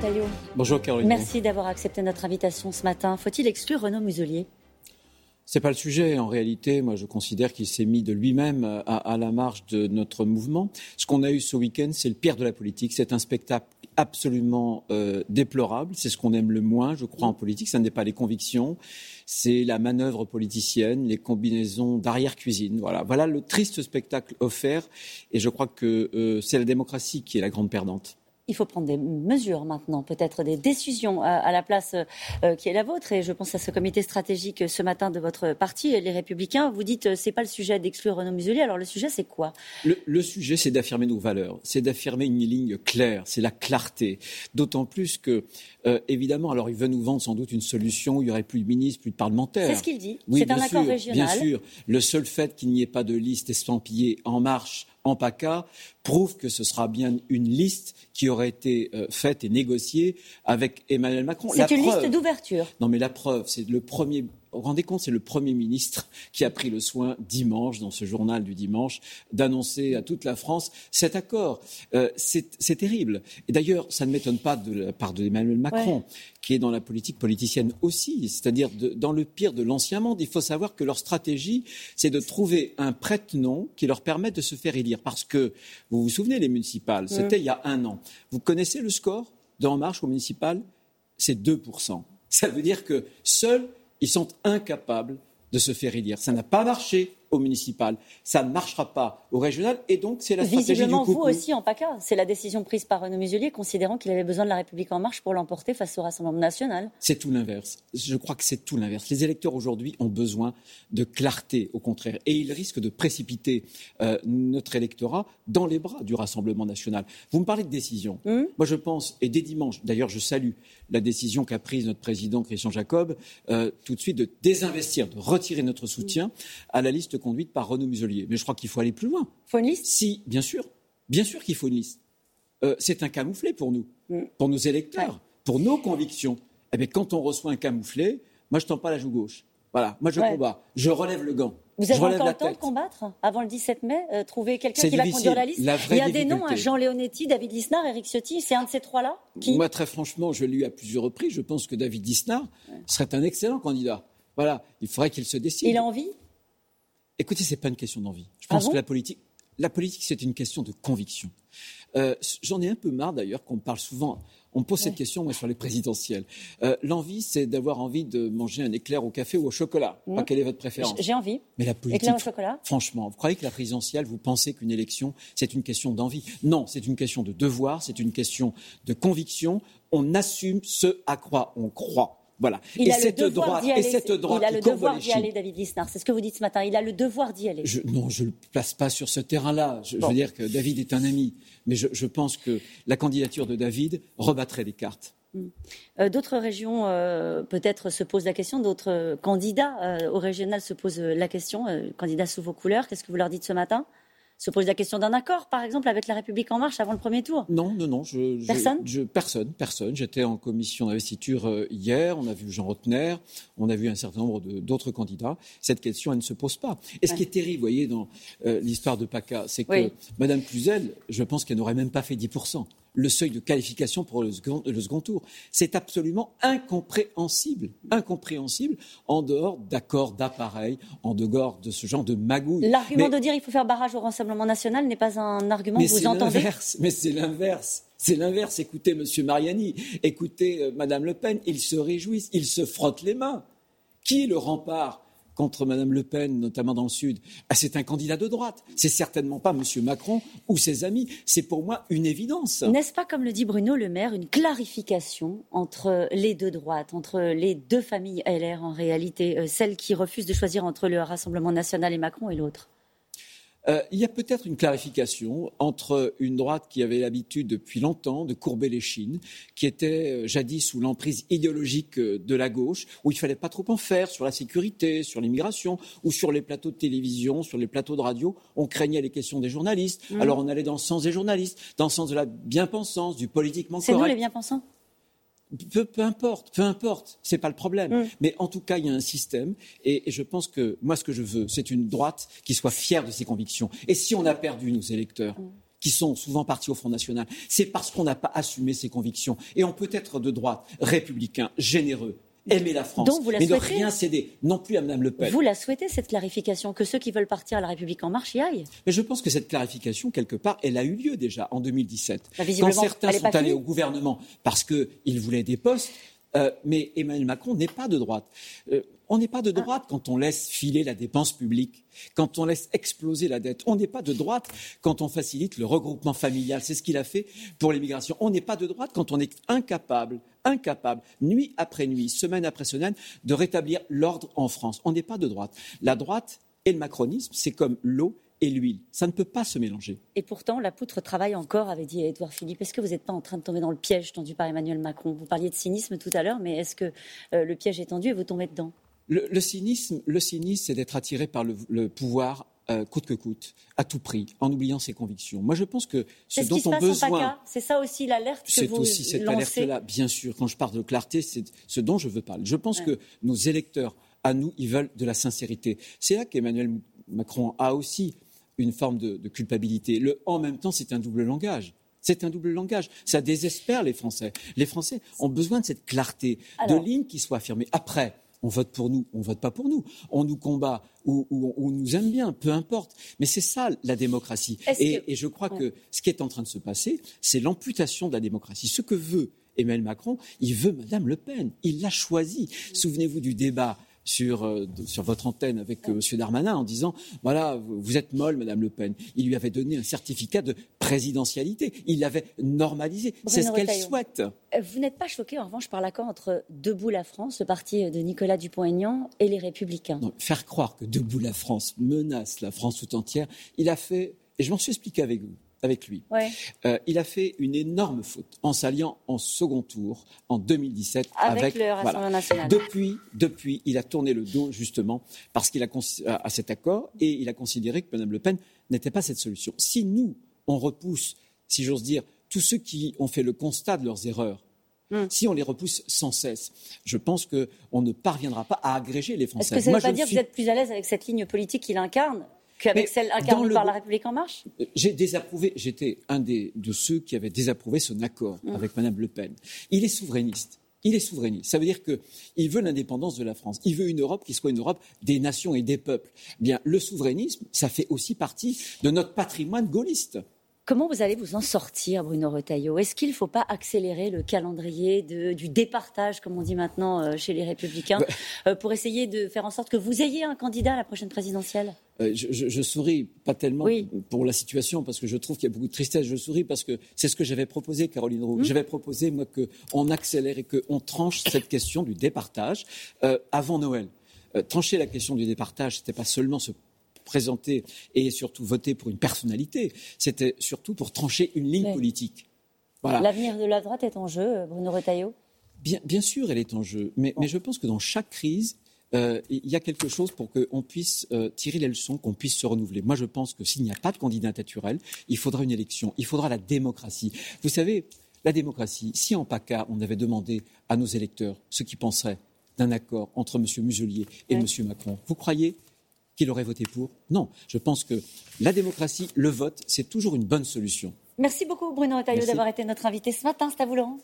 Retailleau. Bonjour Caroline. Merci d'avoir accepté notre invitation ce matin. Faut-il exclure Renaud Muselier? C'est pas le sujet. En réalité, moi, je considère qu'il s'est mis de lui-même à, la marge de notre mouvement. Ce qu'on a eu ce week-end, c'est le pire de la politique. C'est un spectacle absolument euh, déplorable. C'est ce qu'on aime le moins, je crois, en politique. Ce n'est pas les convictions, c'est la manœuvre politicienne, les combinaisons d'arrière-cuisine. Voilà. voilà le triste spectacle offert. Et je crois que euh, c'est la démocratie qui est la grande perdante il faut prendre des mesures maintenant, peut-être des décisions à, la place euh, qui est la vôtre. Et je pense à ce comité stratégique ce matin de votre parti, les Républicains. Vous dites, euh, c'est pas le sujet d'exclure Renaud Muselier. Alors le sujet, c'est quoi? Le, sujet, c'est d'affirmer nos valeurs, c'est d'affirmer une ligne claire, c'est la clarté. D'autant plus que, euh, évidemment, alors il veut nous vendre sans doute une solution où il y aurait plus de ministres, plus de parlementaires. C'est ce qu'il dit. c'est un accord régional. Bien sûr. Le seul fait qu'il n'y ait pas de liste estampillée en marche en PACA prouve que ce sera bien une liste qui aurait été euh, faite et négociée avec Emmanuel Macron. C'est une liste d'ouverture. Non, mais la preuve, c'est le premier vous vous rendez compte, c'est le Premier ministre qui a pris le soin dimanche, dans ce journal du dimanche, d'annoncer à toute la France cet accord. Euh, c'est terrible. Et d'ailleurs, ça ne m'étonne pas de la part d'Emmanuel Macron, qui est dans la politique politicienne aussi, c'est-à-dire dans le pire de l'ancien monde. Il faut savoir que leur stratégie, c'est de trouver un prête-nom qui leur permette de se faire élire. Parce que, vous vous souvenez, les municipales, c'était il y a un an. Vous connaissez le score d'En Marche au municipal? C'est 2%. Ça veut dire que seuls ils sont incapables de se faire élire. Ça n'a pas marché au municipal. Ça ne marchera pas au régional et donc c'est la stratégie Visiblement, du vous aussi en PACA. C'est la décision prise par Renaud Muselier considérant qu'il avait besoin de la République en marche pour l'emporter face au Rassemblement national. C'est tout l'inverse. Je crois que c'est tout l'inverse. Les électeurs aujourd'hui ont besoin de clarté, au contraire, et ils risquent de précipiter euh, notre électorat dans les bras du Rassemblement national. Vous me parlez de décision. Hum Moi, je pense, et dès dimanche, d'ailleurs, je salue la décision qu'a prise notre président Christian Jacob, euh, tout de suite de désinvestir, de retirer notre soutien à la liste conduite par Renaud Muselier. Mais je crois qu'il faut aller plus loin. Il faut une liste Si, bien sûr. Bien sûr qu'il faut une liste. Euh, c'est un camouflet pour nous, mm. pour nos électeurs, pour nos convictions. Eh bien, quand on reçoit un camouflet, moi, je ne tends pas la joue gauche. Voilà, moi, je combats. Je relève le gant. Vous avez encore le temps de combattre avant le 17 mai euh, Trouver quelqu'un qui va conduire la liste Il y a des noms, hein, Jean Leonetti, David Lisnard, Eric Ciotti. C'est un de ces trois-là Moi, très franchement, je l'ai eu à plusieurs reprises. Je pense que David Lisnard serait un excellent candidat. Voilà, il faudrait qu'il se décide. Il a envie Écoutez, ce n'est pas une question d'envie. Je pense ah que la politique, la politique, c'est une question de conviction. Euh, j'en ai un peu marre d'ailleurs qu'on parle souvent. On pose cette question moi, sur les présidentielles. Euh, l'envie, c'est d'avoir envie de manger un éclair au café ou au chocolat. Mmh. quelle est votre préférence J'ai envie. Mais la politique. Éclair au chocolat. Franchement, vous croyez que la présidentielle, vous pensez qu'une élection, c'est une question d'envie? Non, c'est une question de devoir, c'est une question de conviction. On assume ce à quoi on croit. Voilà. Il et, a cette droite, et cette droite, il a le devoir d'y aller, David Lisnard. C'est ce que vous dites ce matin. Il a le devoir d'y aller. non, je ne le place pas sur ce terrain-là. Je, veux dire que David est un ami. Mais je, pense que la candidature de David rebattrait les cartes. Hmm. Euh, d'autres régions, euh, peut-être, se posent la question. D'autres candidats euh, au régional se posent la question. candidats sous vos couleurs. Qu'est-ce que vous leur dites ce matin? Se pose la question d'un accord, par exemple, avec la République en marche avant le premier tour Non, non, non. Je, personne? je, Personne, personne. J'étais en commission d'investiture euh, hier, on a vu Jean Rotner, on a vu un certain nombre d'autres candidats. Cette question, elle ne se pose pas. Et ce qui est terrible, vous voyez, dans euh, l'histoire de PACA, c'est que Mme Madame Cluzel, je pense qu'elle n'aurait même pas fait 10% le seuil de qualification pour le second, tour. C'est absolument incompréhensible, incompréhensible en dehors d'accords d'appareil, en dehors de ce genre de magouille. L'argument de dire qu'il faut faire barrage au Rassemblement national n'est pas un argument que vous entendez Mais c'est l'inverse. C'est l'inverse. Écoutez M. Mariani, écoutez euh, Mme Le Pen, ils se réjouissent, ils se frottent les mains. Qui est le rempart contre Mme Le Pen, notamment dans le Sud, ah, c'est un candidat de droite. C'est certainement pas M. Macron ou ses amis. C'est pour moi une évidence. N'est-ce pas, comme le dit Bruno Le Maire, une clarification entre les deux droites, entre les deux familles LR en réalité, euh, celle qui refuse de choisir entre le Rassemblement national et Macron et l'autre? Euh, il y a peut-être une clarification entre une droite qui avait l'habitude depuis longtemps de courber les chines, qui était euh, jadis sous l'emprise idéologique euh, de la gauche, où il fallait pas trop en faire sur la sécurité, sur l'immigration, ou sur les plateaux de télévision, sur les plateaux de radio. On craignait les questions des journalistes. Mmh. Alors on allait dans le sens des journalistes, dans le sens de la bien-pensance, du politiquement correct. C'est nous les bien-pensants peu, importe, peu importe, c'est pas le problème. Mm. Mais en tout cas, il y a un système, et, je pense que moi, ce que je veux, c'est une droite qui soit fière de ses convictions. Et si on a perdu nos électeurs, mm. qui sont souvent partis au Front National, c'est parce qu'on n'a pas assumé ses convictions. Et on peut être de droite, républicain, généreux, aimer la France, Donc vous la mais ne rien céder, non plus à Mme Le Pen. Vous la souhaitez, cette clarification, que ceux qui veulent partir à la République en marche y aillent? Mais je pense que cette clarification, quelque part, elle a eu lieu déjà en 2017. Bah, Quand certains sont allés au gouvernement parce qu'ils voulaient des postes, euh, mais Emmanuel Macron n'est pas de droite. Euh, on n'est pas de Ah. droite quand on laisse filer la dépense publique, quand on laisse exploser la dette. On n'est pas de droite quand on facilite le regroupement familial. C'est ce qu'il a fait pour l'immigration. On n'est pas de droite quand on est incapable, incapable, nuit après nuit, semaine après semaine, de rétablir l'ordre en France. On n'est pas de droite. La droite et le macronisme, c'est comme l'eau et l'huile. Ça ne peut pas se mélanger. Et pourtant, la poutre travaille encore, avait dit Édouard Philippe. Est-ce que vous n'êtes pas en train de tomber dans le piège tendu par Emmanuel Macron? Vous parliez de cynisme tout à l'heure, mais est-ce que euh, le piège est tendu et vous tombez dedans? Le, le cynisme, le cynisme, c'est d'être attiré par le, le pouvoir euh, coûte que coûte, à tout prix, en oubliant ses convictions. Moi, je pense que ce C'est ce dont passe en besoin, C'est ça aussi l'alerte que c'est vous aussi cette alerte-là, bien sûr. Quand je parle de clarté, c'est ce dont je veux parler. Je pense Ouais. que nos électeurs, à nous, ils veulent de la sincérité. C'est là qu'Emmanuel Macron a aussi une forme de, de culpabilité. Le en même temps, c'est un double langage. C'est un double langage. Ça désespère les Français. Les Français ont besoin de cette clarté, Alors- de lignes qui soient affirmées. Après, on vote pour nous, on vote pas pour nous. On nous combat ou, ou- ou on nous aime bien, peu importe. Mais c'est ça la démocratie. Et, que- et je crois Ouais. que ce qui est en train de se passer, c'est l'amputation de la démocratie. Ce que veut Emmanuel Macron, il veut Madame Le Pen. Il l'a choisie. Souvenez-vous du débat sur, euh, sur votre antenne avec euh, M. Darmanin en disant voilà, vous êtes molle, Madame Le Pen. Il lui avait donné un certificat de présidentialité. Il l'avait normalisé. C'est ce qu'elle souhaite. Euh, Vous n'êtes pas choqué, en revanche, par l'accord entre Debout la France, le parti de Nicolas Dupont-Aignan, et les Républicains Non, faire croire que Debout la France menace la France tout entière, il a fait, et je m'en suis expliqué avec vous, avec lui, Ouais. euh, il a fait une énorme faute en s'alliant en second tour en 2017 Avec, avec, le Rassemblement voilà. national. Depuis, depuis, il a tourné le dos justement parce qu'il a cons- à cet accord et il a considéré que Mme Le Pen n'était pas cette solution. Si nous, on repousse, si j'ose dire, tous ceux qui ont fait le constat de leurs erreurs, Hmm. si on les repousse sans cesse, je pense qu'on ne parviendra pas à agréger les Est-ce Français. que ça ne Moi, veut pas dire que suis- vous êtes plus à l'aise avec cette ligne politique qu'il incarne qu'avec celle incarnée le par la République en marche? J'ai désapprouvé, j'étais un des, de ceux qui avaient désapprouvé son accord Mmh. avec Mme Le Pen. Il est souverainiste. Il est souverainiste. Ça veut dire qu'il veut l'indépendance de la France. Il veut une Europe qui soit une Europe des nations et des peuples. Bien, le souverainisme, ça fait aussi partie de notre patrimoine gaulliste. Comment vous allez vous en sortir, Bruno Retailleau? Est-ce qu'il ne faut pas accélérer le calendrier de- du départage, comme on dit maintenant euh, chez les Républicains, Bah. euh, pour essayer de faire en sorte que vous ayez un candidat à la prochaine présidentielle? Euh, je, je- je souris pas tellement Oui. pour la situation parce que je trouve qu'il y a beaucoup de tristesse. Je souris parce que c'est ce que j'avais proposé, Caroline Roux. Mmh. J'avais proposé moi qu'on accélère et qu'on tranche cette question du départage euh, avant Noël. Euh, trancher la question du départage, c'était pas seulement se présenter et surtout voter pour une personnalité, c'était surtout pour trancher une ligne Oui. politique. Voilà. L'avenir de la droite est en jeu, Bruno Retailleau? Bien, bien sûr, elle est en jeu, mais, mais je pense que dans chaque crise, euh, il y a quelque chose pour qu'on puisse euh, tirer les leçons, qu'on puisse se renouveler. Moi, je pense que s'il n'y a pas de candidat naturel, il faudra une élection, il faudra la démocratie. Vous savez, la démocratie, si en PACA, on avait demandé à nos électeurs ce qu'ils penseraient d'un accord entre M. Muselier et Oui. M. Macron, vous croyez qu'il aurait voté pour Non. Je pense que la démocratie, le vote, c'est toujours une bonne solution. Merci beaucoup, Bruno Retailleau, d'avoir été notre invité ce matin. C'est à vous, Laurent.